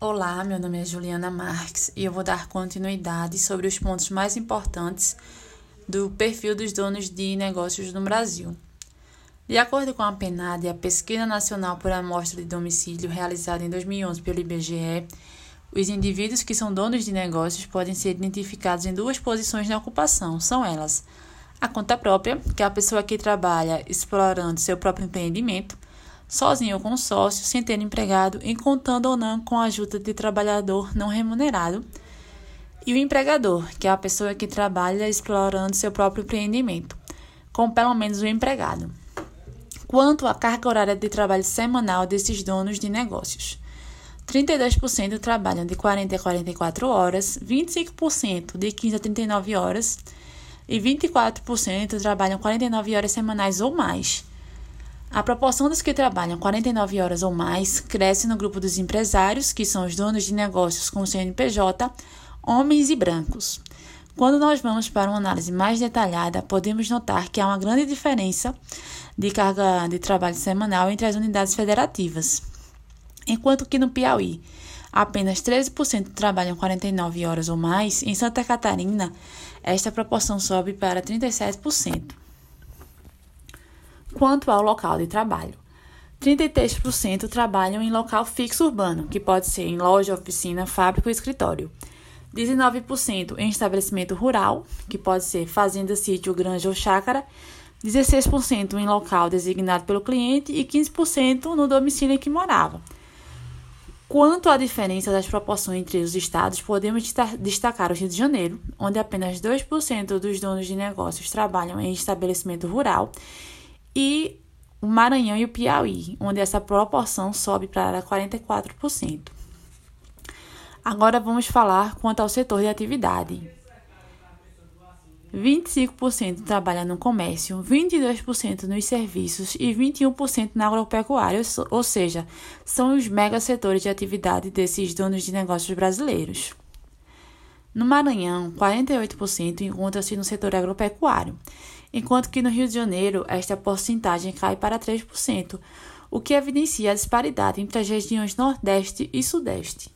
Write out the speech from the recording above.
Olá, meu nome é Juliana Marques e eu vou dar continuidade sobre os pontos mais importantes do perfil dos donos de negócios no Brasil. De acordo com a PNAD, a Pesquisa Nacional por Amostra de Domicílio realizada em 2011 pelo IBGE, os indivíduos que são donos de negócios podem ser identificados em duas posições na ocupação. São elas: a conta própria, que é a pessoa que trabalha explorando seu próprio empreendimento, sozinho ou com sócio, sem ter empregado e contando ou não com a ajuda de trabalhador não remunerado. E o empregador, que é a pessoa que trabalha explorando seu próprio empreendimento, com pelo menos um empregado. Quanto à carga horária de trabalho semanal desses donos de negócios. 32% trabalham de 40 a 44 horas, 25% de 15 a 39 horas e 24% trabalham 49 horas semanais ou mais. A proporção dos que trabalham 49 horas ou mais cresce no grupo dos empresários, que são os donos de negócios com CNPJ, homens e brancos. Quando nós vamos para uma análise mais detalhada, podemos notar que há uma grande diferença de carga de trabalho semanal entre as unidades federativas. Enquanto que no Piauí, apenas 13% trabalham 49 horas ou mais, em Santa Catarina, esta proporção sobe para 37% quanto ao local de trabalho. 33% trabalham em local fixo urbano, que pode ser em loja, oficina, fábrica ou escritório. 19% em estabelecimento rural, que pode ser fazenda, sítio, granja ou chácara. 16% em local designado pelo cliente e 15% no domicílio em que morava. Quanto à diferença das proporções entre os estados, podemos destacar o Rio de Janeiro, onde apenas 2% dos donos de negócios trabalham em estabelecimento rural e o Maranhão e o Piauí, onde essa proporção sobe para 44%. Agora vamos falar quanto ao setor de atividade. 25% trabalha no comércio, 22% nos serviços e 21% na agropecuária, ou seja, são os mega setores de atividade desses donos de negócios brasileiros. No Maranhão, 48% encontra-se no setor agropecuário, enquanto que no Rio de Janeiro esta porcentagem cai para 3%, o que evidencia a disparidade entre as regiões Nordeste e Sudeste.